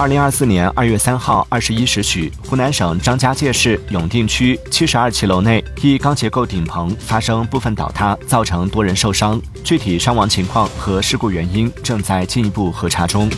二零二四年二月三号二十一时许，湖南省张家界市永定区七十二期楼内一钢结构顶棚发生部分倒塌，造成多人受伤。具体伤亡情况和事故原因正在进一步核查中。